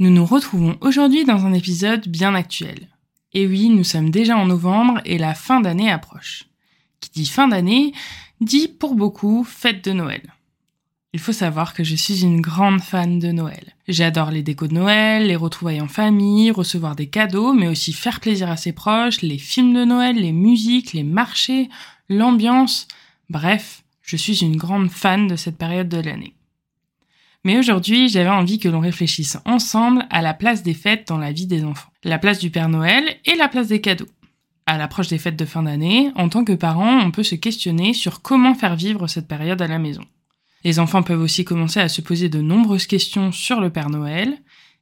Nous nous retrouvons aujourd'hui dans un épisode bien actuel. Et oui, nous sommes déjà en novembre et la fin d'année approche. Qui dit fin d'année dit pour beaucoup fête de Noël. Il faut savoir que je suis une grande fan de Noël. J'adore les décos de Noël, les retrouvailles en famille, recevoir des cadeaux, mais aussi faire plaisir à ses proches, les films de Noël, les musiques, les marchés, l'ambiance. Bref, je suis une grande fan de cette période de l'année. Mais aujourd'hui, j'avais envie que l'on réfléchisse ensemble à la place des fêtes dans la vie des enfants. La place du Père Noël et la place des cadeaux. À l'approche des fêtes de fin d'année, en tant que parent, on peut se questionner sur comment faire vivre cette période à la maison. Les enfants peuvent aussi commencer à se poser de nombreuses questions sur le Père Noël,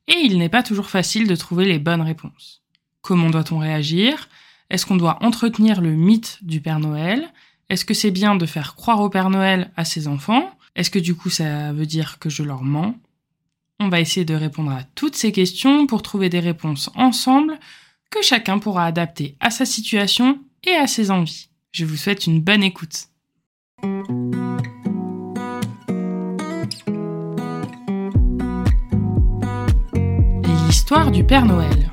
et il n'est pas toujours facile de trouver les bonnes réponses. Comment doit-on réagir? Est-ce qu'on doit entretenir le mythe du Père Noël? Est-ce que c'est bien de faire croire au Père Noël à ses enfants? Est-ce que du coup ça veut dire que je leur mens? On va essayer de répondre à toutes ces questions pour trouver des réponses ensemble que chacun pourra adapter à sa situation et à ses envies. Je vous souhaite une bonne écoute. L'histoire du Père Noël.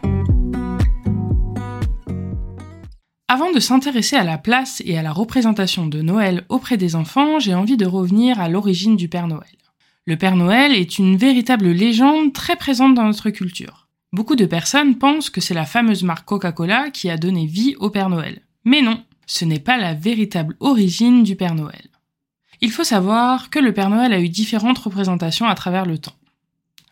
Avant de s'intéresser à la place et à la représentation de Noël auprès des enfants, j'ai envie de revenir à l'origine du Père Noël. Le Père Noël est une véritable légende très présente dans notre culture. Beaucoup de personnes pensent que c'est la fameuse marque Coca-Cola qui a donné vie au Père Noël. Mais non, ce n'est pas la véritable origine du Père Noël. Il faut savoir que le Père Noël a eu différentes représentations à travers le temps.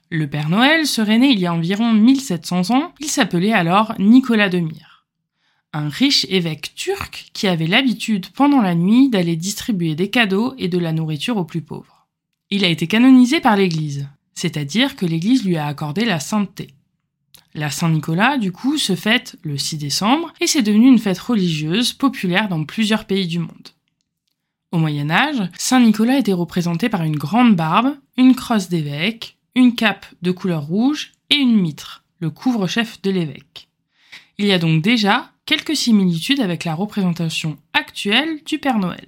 Le Père Noël serait né il y a environ 1700 ans, il s'appelait alors Nicolas de Myre un riche évêque turc qui avait l'habitude pendant la nuit d'aller distribuer des cadeaux et de la nourriture aux plus pauvres. Il a été canonisé par l'Église, c'est-à-dire que l'Église lui a accordé la sainteté. La Saint-Nicolas, du coup, se fête le 6 décembre et c'est devenu une fête religieuse populaire dans plusieurs pays du monde. Au Moyen Âge, Saint-Nicolas était représenté par une grande barbe, une crosse d'évêque, une cape de couleur rouge et une mitre, le couvre-chef de l'évêque. Il y a donc déjà quelques similitudes avec la représentation actuelle du Père Noël.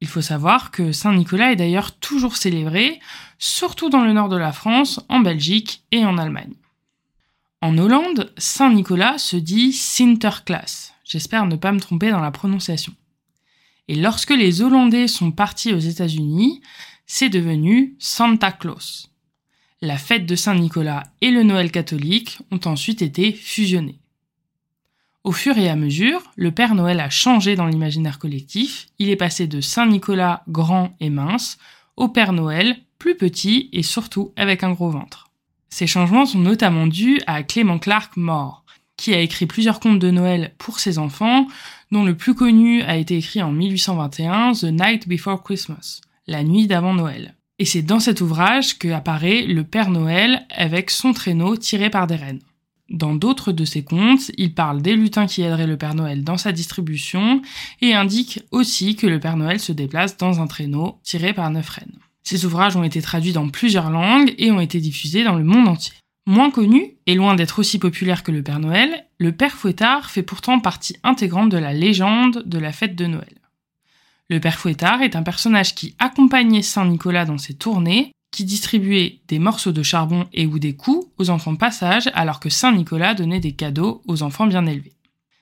Il faut savoir que Saint Nicolas est d'ailleurs toujours célébré, surtout dans le nord de la France, en Belgique et en Allemagne. En Hollande, Saint Nicolas se dit Sinterklaas. J'espère ne pas me tromper dans la prononciation. Et lorsque les Hollandais sont partis aux États-Unis, c'est devenu Santa Claus. La fête de Saint Nicolas et le Noël catholique ont ensuite été fusionnés. Au fur et à mesure, le Père Noël a changé dans l'imaginaire collectif, il est passé de Saint Nicolas grand et mince au Père Noël plus petit et surtout avec un gros ventre. Ces changements sont notamment dus à Clément Clark mort, qui a écrit plusieurs contes de Noël pour ses enfants, dont le plus connu a été écrit en 1821, The Night Before Christmas, la nuit d'avant Noël. Et c'est dans cet ouvrage que apparaît le Père Noël avec son traîneau tiré par des rennes. Dans d'autres de ses contes, il parle des lutins qui aideraient le Père Noël dans sa distribution et indique aussi que le Père Noël se déplace dans un traîneau tiré par neuf rennes. Ces ouvrages ont été traduits dans plusieurs langues et ont été diffusés dans le monde entier. Moins connu, et loin d'être aussi populaire que le Père Noël, le Père Fouettard fait pourtant partie intégrante de la légende de la fête de Noël. Le Père Fouettard est un personnage qui accompagnait Saint Nicolas dans ses tournées qui distribuait des morceaux de charbon et ou des coups aux enfants passage alors que Saint Nicolas donnait des cadeaux aux enfants bien élevés.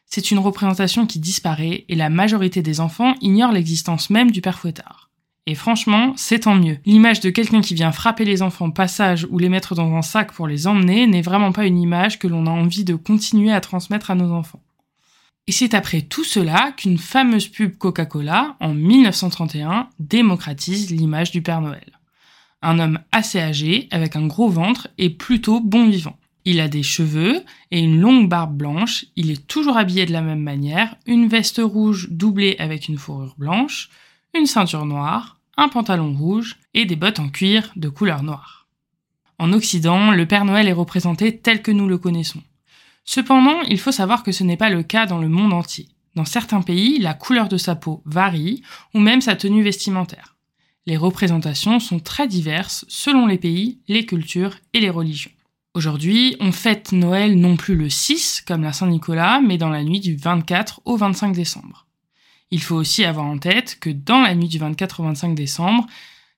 C'est une représentation qui disparaît et la majorité des enfants ignorent l'existence même du père fouettard. Et franchement, c'est tant mieux. L'image de quelqu'un qui vient frapper les enfants passage ou les mettre dans un sac pour les emmener n'est vraiment pas une image que l'on a envie de continuer à transmettre à nos enfants. Et c'est après tout cela qu'une fameuse pub Coca-Cola, en 1931, démocratise l'image du Père Noël. Un homme assez âgé, avec un gros ventre et plutôt bon vivant. Il a des cheveux et une longue barbe blanche, il est toujours habillé de la même manière, une veste rouge doublée avec une fourrure blanche, une ceinture noire, un pantalon rouge et des bottes en cuir de couleur noire. En Occident, le Père Noël est représenté tel que nous le connaissons. Cependant, il faut savoir que ce n'est pas le cas dans le monde entier. Dans certains pays, la couleur de sa peau varie, ou même sa tenue vestimentaire. Les représentations sont très diverses selon les pays, les cultures et les religions. Aujourd'hui, on fête Noël non plus le 6 comme la Saint-Nicolas, mais dans la nuit du 24 au 25 décembre. Il faut aussi avoir en tête que dans la nuit du 24 au 25 décembre,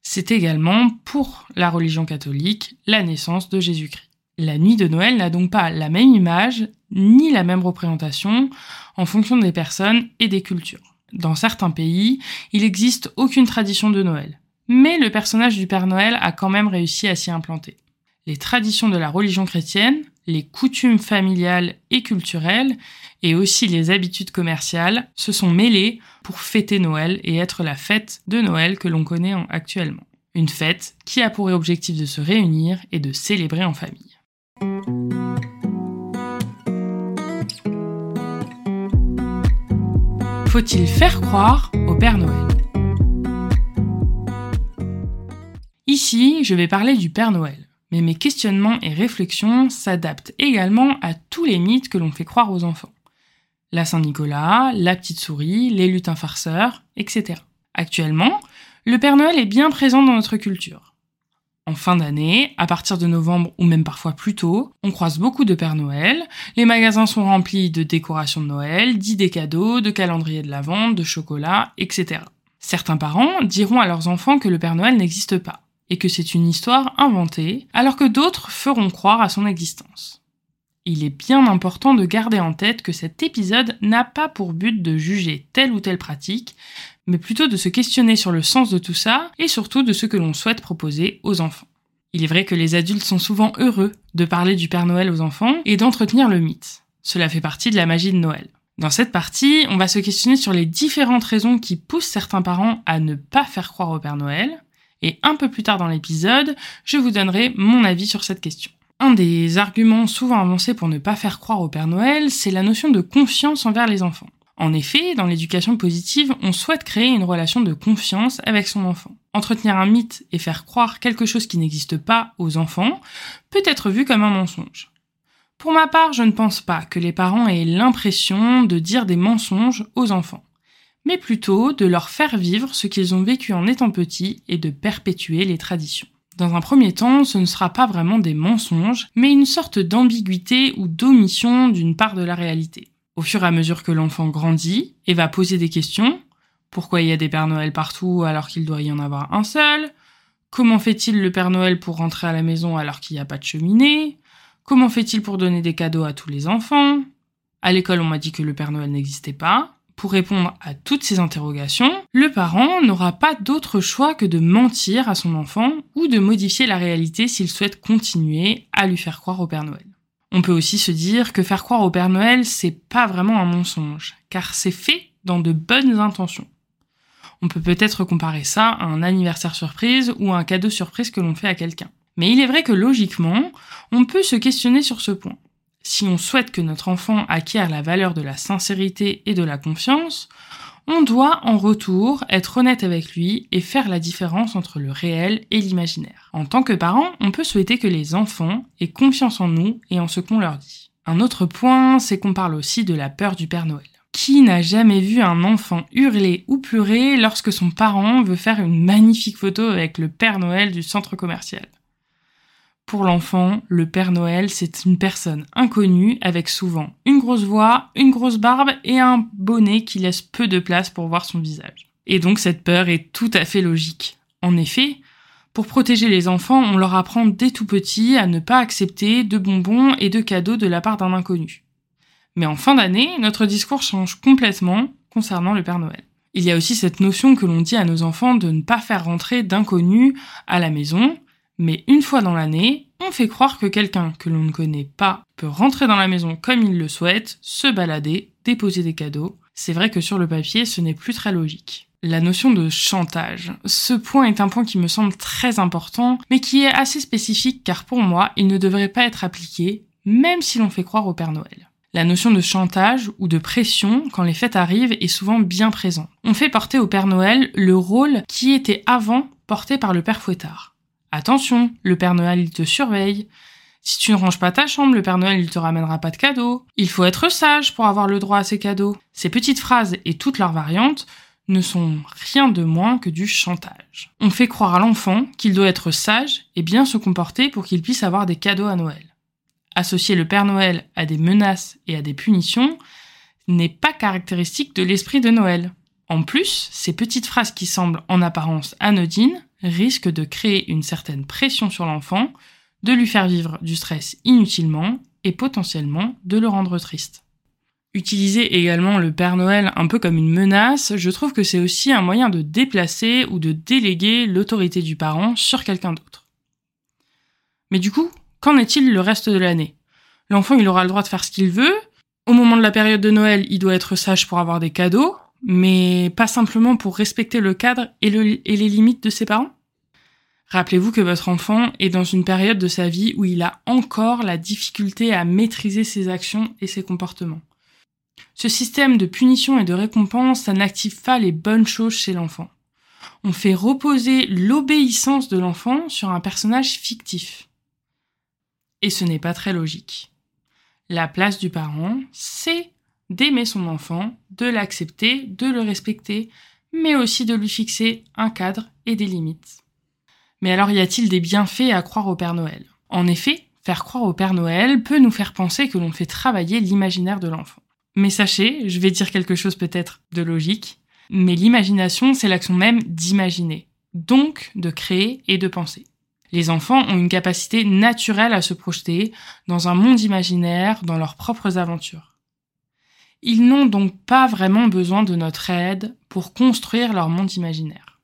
c'est également, pour la religion catholique, la naissance de Jésus-Christ. La nuit de Noël n'a donc pas la même image ni la même représentation en fonction des personnes et des cultures. Dans certains pays, il n'existe aucune tradition de Noël, mais le personnage du Père Noël a quand même réussi à s'y implanter. Les traditions de la religion chrétienne, les coutumes familiales et culturelles, et aussi les habitudes commerciales se sont mêlées pour fêter Noël et être la fête de Noël que l'on connaît actuellement. Une fête qui a pour objectif de se réunir et de célébrer en famille. Faut-il faire croire au Père Noël Ici, je vais parler du Père Noël, mais mes questionnements et réflexions s'adaptent également à tous les mythes que l'on fait croire aux enfants. La Saint-Nicolas, la petite souris, les lutins farceurs, etc. Actuellement, le Père Noël est bien présent dans notre culture. En fin d'année, à partir de novembre ou même parfois plus tôt, on croise beaucoup de Père Noël, les magasins sont remplis de décorations de Noël, d'idées cadeaux, de calendriers de vente, de chocolat, etc. Certains parents diront à leurs enfants que le Père Noël n'existe pas, et que c'est une histoire inventée, alors que d'autres feront croire à son existence. Il est bien important de garder en tête que cet épisode n'a pas pour but de juger telle ou telle pratique, mais plutôt de se questionner sur le sens de tout ça et surtout de ce que l'on souhaite proposer aux enfants. Il est vrai que les adultes sont souvent heureux de parler du Père Noël aux enfants et d'entretenir le mythe. Cela fait partie de la magie de Noël. Dans cette partie, on va se questionner sur les différentes raisons qui poussent certains parents à ne pas faire croire au Père Noël, et un peu plus tard dans l'épisode, je vous donnerai mon avis sur cette question. Un des arguments souvent avancés pour ne pas faire croire au Père Noël, c'est la notion de confiance envers les enfants. En effet, dans l'éducation positive, on souhaite créer une relation de confiance avec son enfant. Entretenir un mythe et faire croire quelque chose qui n'existe pas aux enfants peut être vu comme un mensonge. Pour ma part, je ne pense pas que les parents aient l'impression de dire des mensonges aux enfants, mais plutôt de leur faire vivre ce qu'ils ont vécu en étant petits et de perpétuer les traditions. Dans un premier temps, ce ne sera pas vraiment des mensonges, mais une sorte d'ambiguïté ou d'omission d'une part de la réalité. Au fur et à mesure que l'enfant grandit et va poser des questions, pourquoi il y a des Pères Noël partout alors qu'il doit y en avoir un seul? Comment fait-il le Père Noël pour rentrer à la maison alors qu'il n'y a pas de cheminée? Comment fait-il pour donner des cadeaux à tous les enfants? À l'école, on m'a dit que le Père Noël n'existait pas. Pour répondre à toutes ces interrogations, le parent n'aura pas d'autre choix que de mentir à son enfant ou de modifier la réalité s'il souhaite continuer à lui faire croire au Père Noël. On peut aussi se dire que faire croire au Père Noël, c'est pas vraiment un mensonge, car c'est fait dans de bonnes intentions. On peut peut-être comparer ça à un anniversaire surprise ou à un cadeau surprise que l'on fait à quelqu'un. Mais il est vrai que logiquement, on peut se questionner sur ce point. Si on souhaite que notre enfant acquiert la valeur de la sincérité et de la confiance, on doit en retour être honnête avec lui et faire la différence entre le réel et l'imaginaire. En tant que parent, on peut souhaiter que les enfants aient confiance en nous et en ce qu'on leur dit. Un autre point, c'est qu'on parle aussi de la peur du Père Noël. Qui n'a jamais vu un enfant hurler ou pleurer lorsque son parent veut faire une magnifique photo avec le Père Noël du centre commercial? Pour l'enfant, le Père Noël, c'est une personne inconnue avec souvent une grosse voix, une grosse barbe et un bonnet qui laisse peu de place pour voir son visage. Et donc cette peur est tout à fait logique. En effet, pour protéger les enfants, on leur apprend dès tout petit à ne pas accepter de bonbons et de cadeaux de la part d'un inconnu. Mais en fin d'année, notre discours change complètement concernant le Père Noël. Il y a aussi cette notion que l'on dit à nos enfants de ne pas faire rentrer d'inconnus à la maison, mais une fois dans l'année, on fait croire que quelqu'un que l'on ne connaît pas peut rentrer dans la maison comme il le souhaite, se balader, déposer des cadeaux. C'est vrai que sur le papier, ce n'est plus très logique. La notion de chantage. Ce point est un point qui me semble très important, mais qui est assez spécifique car pour moi, il ne devrait pas être appliqué, même si l'on fait croire au Père Noël. La notion de chantage ou de pression quand les fêtes arrivent est souvent bien présente. On fait porter au Père Noël le rôle qui était avant porté par le Père Fouettard. Attention, le Père Noël il te surveille. Si tu ne ranges pas ta chambre, le Père Noël il te ramènera pas de cadeaux. Il faut être sage pour avoir le droit à ces cadeaux. Ces petites phrases et toutes leurs variantes ne sont rien de moins que du chantage. On fait croire à l'enfant qu'il doit être sage et bien se comporter pour qu'il puisse avoir des cadeaux à Noël associer le Père Noël à des menaces et à des punitions n'est pas caractéristique de l'esprit de Noël. En plus, ces petites phrases qui semblent en apparence anodines risquent de créer une certaine pression sur l'enfant, de lui faire vivre du stress inutilement et potentiellement de le rendre triste. Utiliser également le Père Noël un peu comme une menace, je trouve que c'est aussi un moyen de déplacer ou de déléguer l'autorité du parent sur quelqu'un d'autre. Mais du coup, Qu'en est-il le reste de l'année? L'enfant, il aura le droit de faire ce qu'il veut. Au moment de la période de Noël, il doit être sage pour avoir des cadeaux, mais pas simplement pour respecter le cadre et, les limites de ses parents? Rappelez-vous que votre enfant est dans une période de sa vie où il a encore la difficulté à maîtriser ses actions et ses comportements. Ce système de punition et de récompense, ça n'active pas les bonnes choses chez l'enfant. On fait reposer l'obéissance de l'enfant sur un personnage fictif. Et ce n'est pas très logique. La place du parent, c'est d'aimer son enfant, de l'accepter, de le respecter, mais aussi de lui fixer un cadre et des limites. Mais alors y a-t-il des bienfaits à croire au Père Noël? En effet, faire croire au Père Noël peut nous faire penser que l'on fait travailler l'imaginaire de l'enfant. Mais sachez, je vais dire quelque chose peut-être de logique, mais l'imagination, c'est l'action même d'imaginer, donc de créer et de penser. Les enfants ont une capacité naturelle à se projeter dans un monde imaginaire, dans leurs propres aventures. Ils n'ont donc pas vraiment besoin de notre aide pour construire leur monde imaginaire.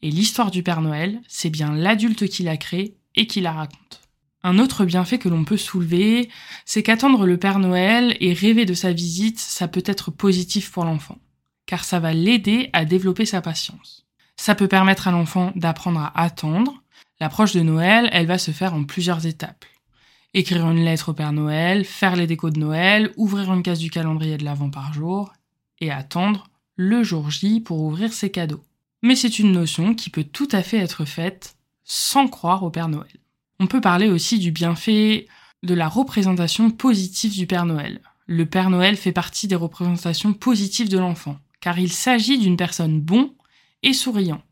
Et l'histoire du Père Noël, c'est bien l'adulte qui la crée et qui la raconte. Un autre bienfait que l'on peut soulever, c'est qu'attendre le Père Noël et rêver de sa visite, ça peut être positif pour l'enfant, car ça va l'aider à développer sa patience. Ça peut permettre à l'enfant d'apprendre à attendre, L'approche de Noël, elle va se faire en plusieurs étapes. Écrire une lettre au Père Noël, faire les décos de Noël, ouvrir une case du calendrier de l'Avent par jour, et attendre le jour J pour ouvrir ses cadeaux. Mais c'est une notion qui peut tout à fait être faite sans croire au Père Noël. On peut parler aussi du bienfait de la représentation positive du Père Noël. Le Père Noël fait partie des représentations positives de l'enfant, car il s'agit d'une personne bon et souriant.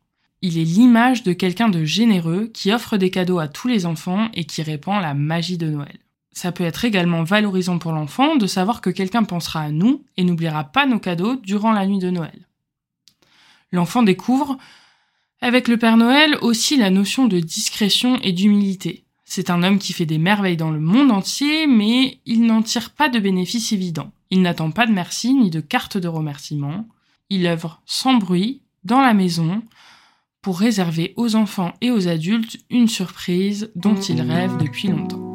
Il est l'image de quelqu'un de généreux qui offre des cadeaux à tous les enfants et qui répand la magie de Noël. Ça peut être également valorisant pour l'enfant de savoir que quelqu'un pensera à nous et n'oubliera pas nos cadeaux durant la nuit de Noël. L'enfant découvre avec le Père Noël aussi la notion de discrétion et d'humilité. C'est un homme qui fait des merveilles dans le monde entier, mais il n'en tire pas de bénéfices évidents. Il n'attend pas de merci ni de carte de remerciement. Il œuvre sans bruit, dans la maison, pour réserver aux enfants et aux adultes une surprise dont ils rêvent depuis longtemps.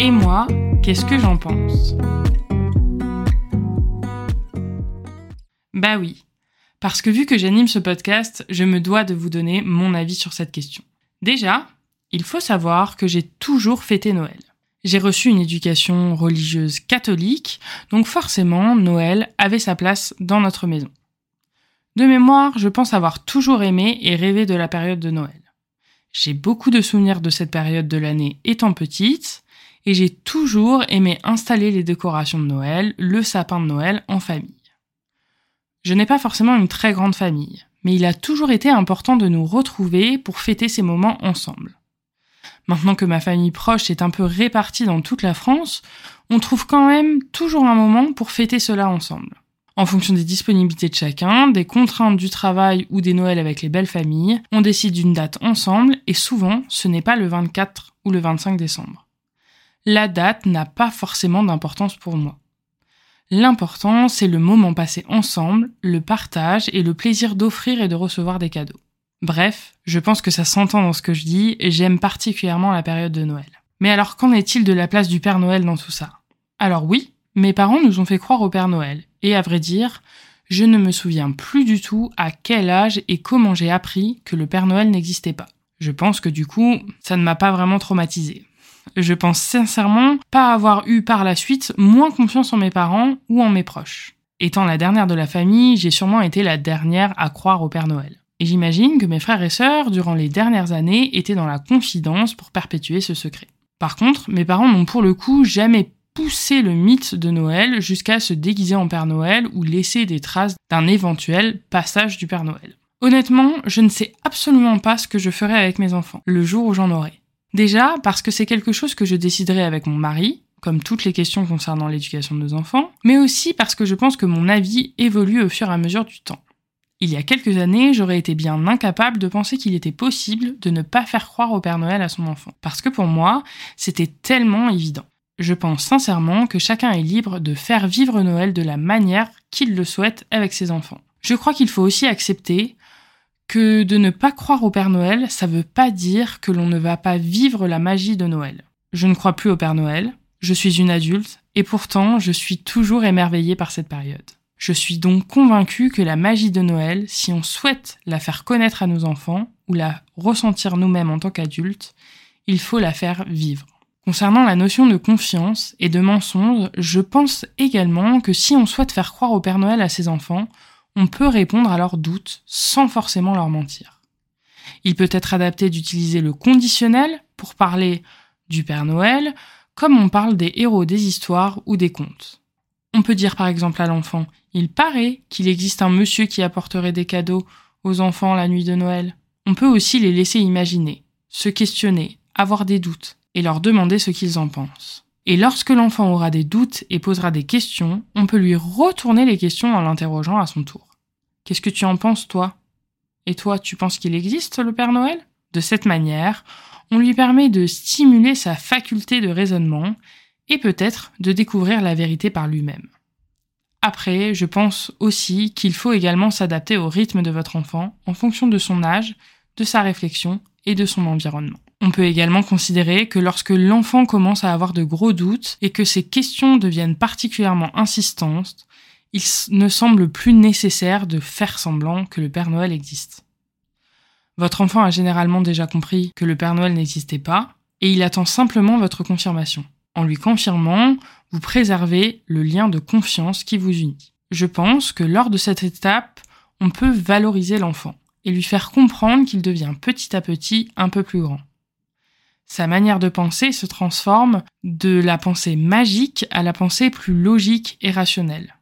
Et moi, qu'est-ce que j'en pense? Bah oui, parce que vu que j'anime ce podcast, je me dois de vous donner mon avis sur cette question. Déjà, il faut savoir que j'ai toujours fêté Noël. J'ai reçu une éducation religieuse catholique, donc forcément Noël avait sa place dans notre maison. De mémoire, je pense avoir toujours aimé et rêvé de la période de Noël. J'ai beaucoup de souvenirs de cette période de l'année étant petite, et j'ai toujours aimé installer les décorations de Noël, le sapin de Noël en famille. Je n'ai pas forcément une très grande famille, mais il a toujours été important de nous retrouver pour fêter ces moments ensemble. Maintenant que ma famille proche est un peu répartie dans toute la France, on trouve quand même toujours un moment pour fêter cela ensemble. En fonction des disponibilités de chacun, des contraintes du travail ou des Noëls avec les belles familles, on décide d'une date ensemble et souvent ce n'est pas le 24 ou le 25 décembre. La date n'a pas forcément d'importance pour moi. L'important, c'est le moment passé ensemble, le partage et le plaisir d'offrir et de recevoir des cadeaux. Bref, je pense que ça s'entend dans ce que je dis et j'aime particulièrement la période de Noël. Mais alors qu'en est-il de la place du Père Noël dans tout ça? Alors oui, mes parents nous ont fait croire au Père Noël, et à vrai dire, je ne me souviens plus du tout à quel âge et comment j'ai appris que le Père Noël n'existait pas. Je pense que du coup, ça ne m'a pas vraiment traumatisé. Je pense sincèrement pas avoir eu par la suite moins confiance en mes parents ou en mes proches. Étant la dernière de la famille, j'ai sûrement été la dernière à croire au Père Noël. Et j'imagine que mes frères et sœurs, durant les dernières années, étaient dans la confidence pour perpétuer ce secret. Par contre, mes parents n'ont pour le coup jamais poussé le mythe de Noël jusqu'à se déguiser en Père Noël ou laisser des traces d'un éventuel passage du Père Noël. Honnêtement, je ne sais absolument pas ce que je ferai avec mes enfants, le jour où j'en aurai. Déjà, parce que c'est quelque chose que je déciderai avec mon mari, comme toutes les questions concernant l'éducation de nos enfants, mais aussi parce que je pense que mon avis évolue au fur et à mesure du temps. Il y a quelques années, j'aurais été bien incapable de penser qu'il était possible de ne pas faire croire au Père Noël à son enfant. Parce que pour moi, c'était tellement évident. Je pense sincèrement que chacun est libre de faire vivre Noël de la manière qu'il le souhaite avec ses enfants. Je crois qu'il faut aussi accepter que de ne pas croire au Père Noël, ça veut pas dire que l'on ne va pas vivre la magie de Noël. Je ne crois plus au Père Noël, je suis une adulte, et pourtant je suis toujours émerveillée par cette période. Je suis donc convaincue que la magie de Noël, si on souhaite la faire connaître à nos enfants ou la ressentir nous-mêmes en tant qu'adultes, il faut la faire vivre. Concernant la notion de confiance et de mensonge, je pense également que si on souhaite faire croire au Père Noël à ses enfants, on peut répondre à leurs doutes sans forcément leur mentir. Il peut être adapté d'utiliser le conditionnel pour parler du Père Noël, comme on parle des héros des histoires ou des contes. On peut dire par exemple à l'enfant Il paraît qu'il existe un monsieur qui apporterait des cadeaux aux enfants la nuit de Noël. On peut aussi les laisser imaginer, se questionner, avoir des doutes, et leur demander ce qu'ils en pensent. Et lorsque l'enfant aura des doutes et posera des questions, on peut lui retourner les questions en l'interrogeant à son tour. Qu'est-ce que tu en penses, toi? Et toi, tu penses qu'il existe le Père Noël? De cette manière, on lui permet de stimuler sa faculté de raisonnement et peut-être de découvrir la vérité par lui-même. Après, je pense aussi qu'il faut également s'adapter au rythme de votre enfant en fonction de son âge, de sa réflexion et de son environnement. On peut également considérer que lorsque l'enfant commence à avoir de gros doutes et que ses questions deviennent particulièrement insistantes, il ne semble plus nécessaire de faire semblant que le Père Noël existe. Votre enfant a généralement déjà compris que le Père Noël n'existait pas, et il attend simplement votre confirmation. En lui confirmant, vous préservez le lien de confiance qui vous unit. Je pense que lors de cette étape, on peut valoriser l'enfant et lui faire comprendre qu'il devient petit à petit un peu plus grand. Sa manière de penser se transforme de la pensée magique à la pensée plus logique et rationnelle.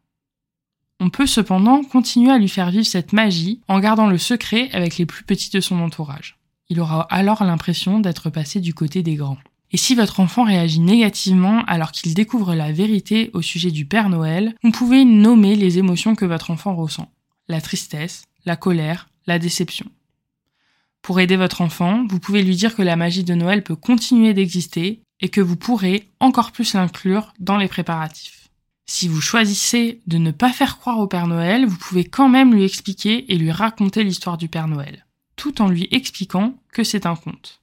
On peut cependant continuer à lui faire vivre cette magie en gardant le secret avec les plus petits de son entourage. Il aura alors l'impression d'être passé du côté des grands. Et si votre enfant réagit négativement alors qu'il découvre la vérité au sujet du Père Noël, vous pouvez nommer les émotions que votre enfant ressent. La tristesse, la colère, la déception. Pour aider votre enfant, vous pouvez lui dire que la magie de Noël peut continuer d'exister et que vous pourrez encore plus l'inclure dans les préparatifs. Si vous choisissez de ne pas faire croire au Père Noël, vous pouvez quand même lui expliquer et lui raconter l'histoire du Père Noël, tout en lui expliquant que c'est un conte.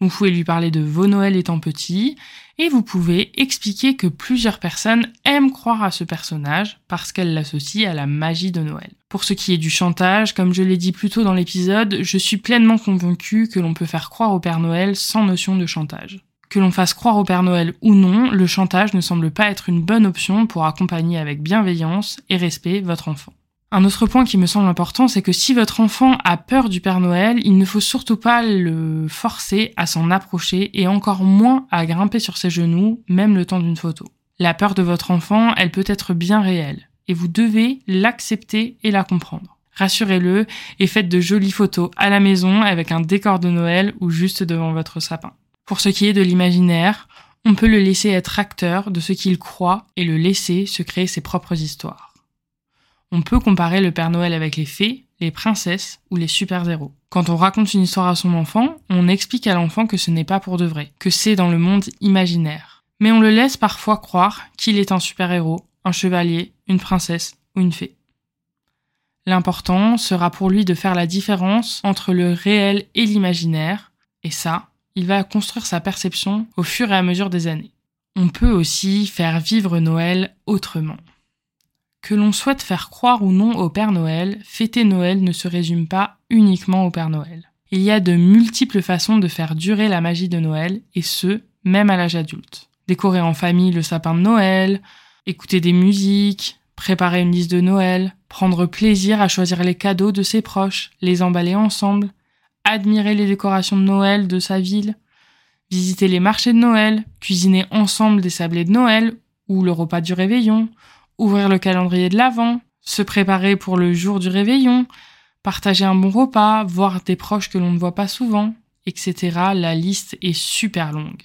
Vous pouvez lui parler de vos Noëls étant petit, et vous pouvez expliquer que plusieurs personnes aiment croire à ce personnage parce qu'elles l'associent à la magie de Noël. Pour ce qui est du chantage, comme je l'ai dit plus tôt dans l'épisode, je suis pleinement convaincue que l'on peut faire croire au Père Noël sans notion de chantage. Que l'on fasse croire au Père Noël ou non, le chantage ne semble pas être une bonne option pour accompagner avec bienveillance et respect votre enfant. Un autre point qui me semble important, c'est que si votre enfant a peur du Père Noël, il ne faut surtout pas le forcer à s'en approcher et encore moins à grimper sur ses genoux, même le temps d'une photo. La peur de votre enfant, elle peut être bien réelle, et vous devez l'accepter et la comprendre. Rassurez-le et faites de jolies photos à la maison avec un décor de Noël ou juste devant votre sapin. Pour ce qui est de l'imaginaire, on peut le laisser être acteur de ce qu'il croit et le laisser se créer ses propres histoires. On peut comparer le Père Noël avec les fées, les princesses ou les super-héros. Quand on raconte une histoire à son enfant, on explique à l'enfant que ce n'est pas pour de vrai, que c'est dans le monde imaginaire. Mais on le laisse parfois croire qu'il est un super-héros, un chevalier, une princesse ou une fée. L'important sera pour lui de faire la différence entre le réel et l'imaginaire, et ça, il va construire sa perception au fur et à mesure des années. On peut aussi faire vivre Noël autrement. Que l'on souhaite faire croire ou non au Père Noël, fêter Noël ne se résume pas uniquement au Père Noël. Il y a de multiples façons de faire durer la magie de Noël, et ce, même à l'âge adulte. Décorer en famille le sapin de Noël, écouter des musiques, préparer une liste de Noël, prendre plaisir à choisir les cadeaux de ses proches, les emballer ensemble, admirer les décorations de Noël de sa ville, visiter les marchés de Noël, cuisiner ensemble des sablés de Noël ou le repas du réveillon, ouvrir le calendrier de l'Avent, se préparer pour le jour du réveillon, partager un bon repas, voir des proches que l'on ne voit pas souvent, etc. La liste est super longue.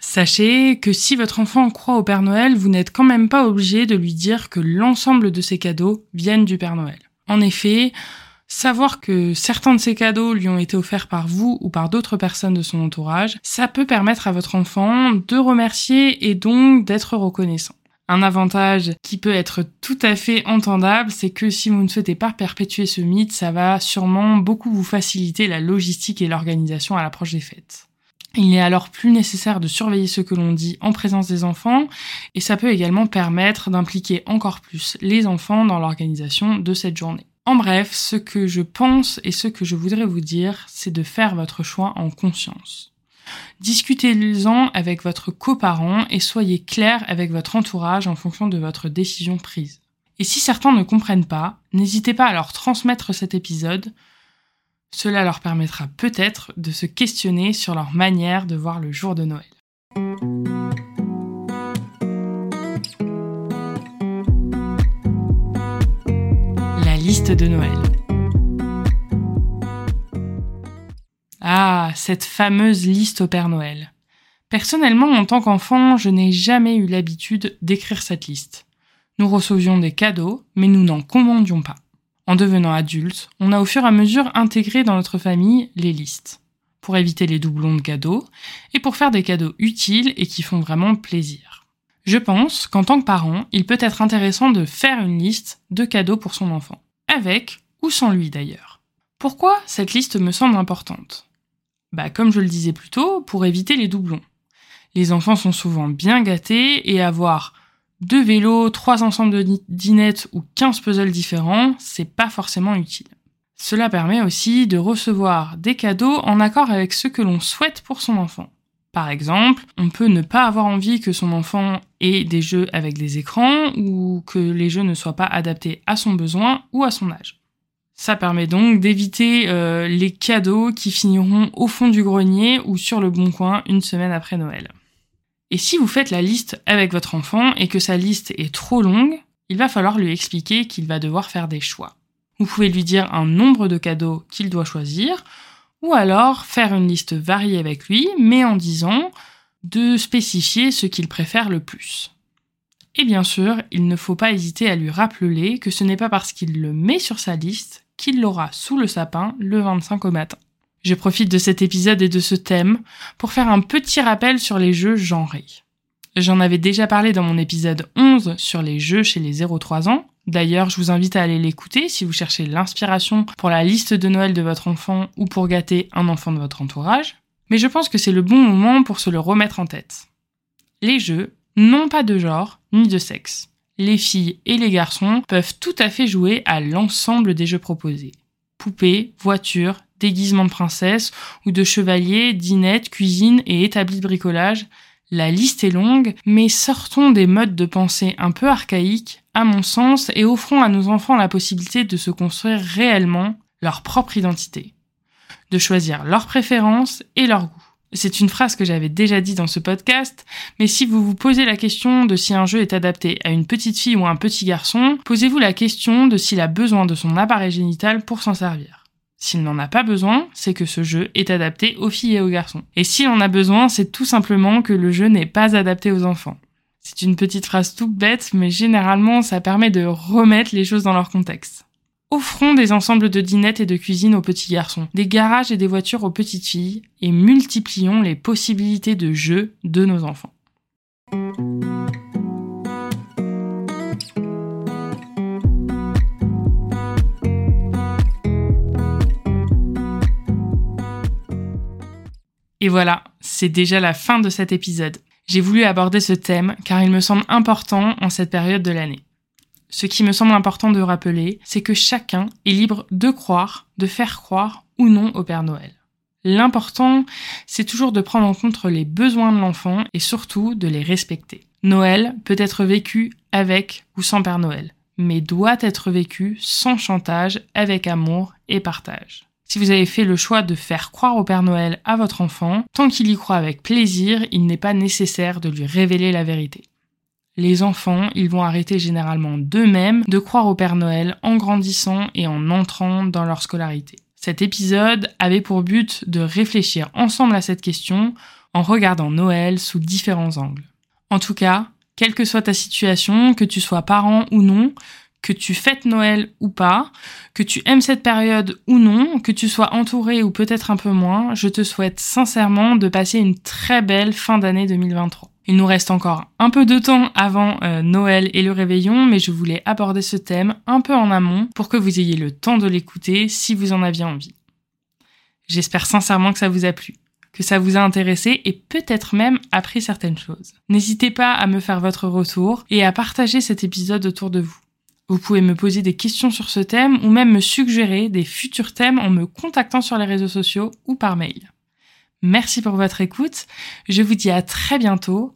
Sachez que si votre enfant croit au Père Noël, vous n'êtes quand même pas obligé de lui dire que l'ensemble de ses cadeaux viennent du Père Noël. En effet, savoir que certains de ces cadeaux lui ont été offerts par vous ou par d'autres personnes de son entourage, ça peut permettre à votre enfant de remercier et donc d'être reconnaissant. Un avantage qui peut être tout à fait entendable, c'est que si vous ne souhaitez pas perpétuer ce mythe, ça va sûrement beaucoup vous faciliter la logistique et l'organisation à l'approche des fêtes. Il n'est alors plus nécessaire de surveiller ce que l'on dit en présence des enfants et ça peut également permettre d'impliquer encore plus les enfants dans l'organisation de cette journée. En bref, ce que je pense et ce que je voudrais vous dire, c'est de faire votre choix en conscience. Discutez-en avec votre coparent et soyez clair avec votre entourage en fonction de votre décision prise. Et si certains ne comprennent pas, n'hésitez pas à leur transmettre cet épisode cela leur permettra peut-être de se questionner sur leur manière de voir le jour de Noël. La liste de Noël. Ah, cette fameuse liste au Père Noël. Personnellement, en tant qu'enfant, je n'ai jamais eu l'habitude d'écrire cette liste. Nous recevions des cadeaux, mais nous n'en commandions pas. En devenant adulte, on a au fur et à mesure intégré dans notre famille les listes, pour éviter les doublons de cadeaux et pour faire des cadeaux utiles et qui font vraiment plaisir. Je pense qu'en tant que parent, il peut être intéressant de faire une liste de cadeaux pour son enfant, avec ou sans lui d'ailleurs. Pourquoi cette liste me semble importante? Bah comme je le disais plus tôt, pour éviter les doublons. Les enfants sont souvent bien gâtés et avoir deux vélos, trois ensembles de dinettes ou 15 puzzles différents, c'est pas forcément utile. Cela permet aussi de recevoir des cadeaux en accord avec ce que l'on souhaite pour son enfant. Par exemple, on peut ne pas avoir envie que son enfant ait des jeux avec des écrans ou que les jeux ne soient pas adaptés à son besoin ou à son âge. Ça permet donc d'éviter euh, les cadeaux qui finiront au fond du grenier ou sur le bon coin une semaine après Noël. Et si vous faites la liste avec votre enfant et que sa liste est trop longue, il va falloir lui expliquer qu'il va devoir faire des choix. Vous pouvez lui dire un nombre de cadeaux qu'il doit choisir, ou alors faire une liste variée avec lui, mais en disant de spécifier ce qu'il préfère le plus. Et bien sûr, il ne faut pas hésiter à lui rappeler que ce n'est pas parce qu'il le met sur sa liste qu'il l'aura sous le sapin le 25 au matin. Je profite de cet épisode et de ce thème pour faire un petit rappel sur les jeux genrés. J'en avais déjà parlé dans mon épisode 11 sur les jeux chez les 0-3 ans. D'ailleurs, je vous invite à aller l'écouter si vous cherchez l'inspiration pour la liste de Noël de votre enfant ou pour gâter un enfant de votre entourage. Mais je pense que c'est le bon moment pour se le remettre en tête. Les jeux n'ont pas de genre ni de sexe. Les filles et les garçons peuvent tout à fait jouer à l'ensemble des jeux proposés. Poupées, voitures, déguisements de princesse ou de chevalier, dinette, cuisine et établi de bricolage. La liste est longue, mais sortons des modes de pensée un peu archaïques, à mon sens, et offrons à nos enfants la possibilité de se construire réellement leur propre identité, de choisir leurs préférences et leur goût. C'est une phrase que j'avais déjà dit dans ce podcast, mais si vous vous posez la question de si un jeu est adapté à une petite fille ou un petit garçon, posez-vous la question de s'il a besoin de son appareil génital pour s'en servir. S'il n'en a pas besoin, c'est que ce jeu est adapté aux filles et aux garçons. Et s'il en a besoin, c'est tout simplement que le jeu n'est pas adapté aux enfants. C'est une petite phrase toute bête, mais généralement ça permet de remettre les choses dans leur contexte. Offrons des ensembles de dînettes et de cuisine aux petits garçons, des garages et des voitures aux petites filles, et multiplions les possibilités de jeu de nos enfants. Et voilà, c'est déjà la fin de cet épisode. J'ai voulu aborder ce thème car il me semble important en cette période de l'année. Ce qui me semble important de rappeler, c'est que chacun est libre de croire, de faire croire ou non au Père Noël. L'important, c'est toujours de prendre en compte les besoins de l'enfant et surtout de les respecter. Noël peut être vécu avec ou sans Père Noël, mais doit être vécu sans chantage, avec amour et partage. Si vous avez fait le choix de faire croire au Père Noël à votre enfant, tant qu'il y croit avec plaisir, il n'est pas nécessaire de lui révéler la vérité. Les enfants, ils vont arrêter généralement d'eux-mêmes de croire au Père Noël en grandissant et en entrant dans leur scolarité. Cet épisode avait pour but de réfléchir ensemble à cette question en regardant Noël sous différents angles. En tout cas, quelle que soit ta situation, que tu sois parent ou non, que tu fêtes Noël ou pas, que tu aimes cette période ou non, que tu sois entouré ou peut-être un peu moins, je te souhaite sincèrement de passer une très belle fin d'année 2023. Il nous reste encore un peu de temps avant euh, Noël et le réveillon, mais je voulais aborder ce thème un peu en amont pour que vous ayez le temps de l'écouter si vous en aviez envie. J'espère sincèrement que ça vous a plu, que ça vous a intéressé et peut-être même appris certaines choses. N'hésitez pas à me faire votre retour et à partager cet épisode autour de vous. Vous pouvez me poser des questions sur ce thème ou même me suggérer des futurs thèmes en me contactant sur les réseaux sociaux ou par mail. Merci pour votre écoute. Je vous dis à très bientôt.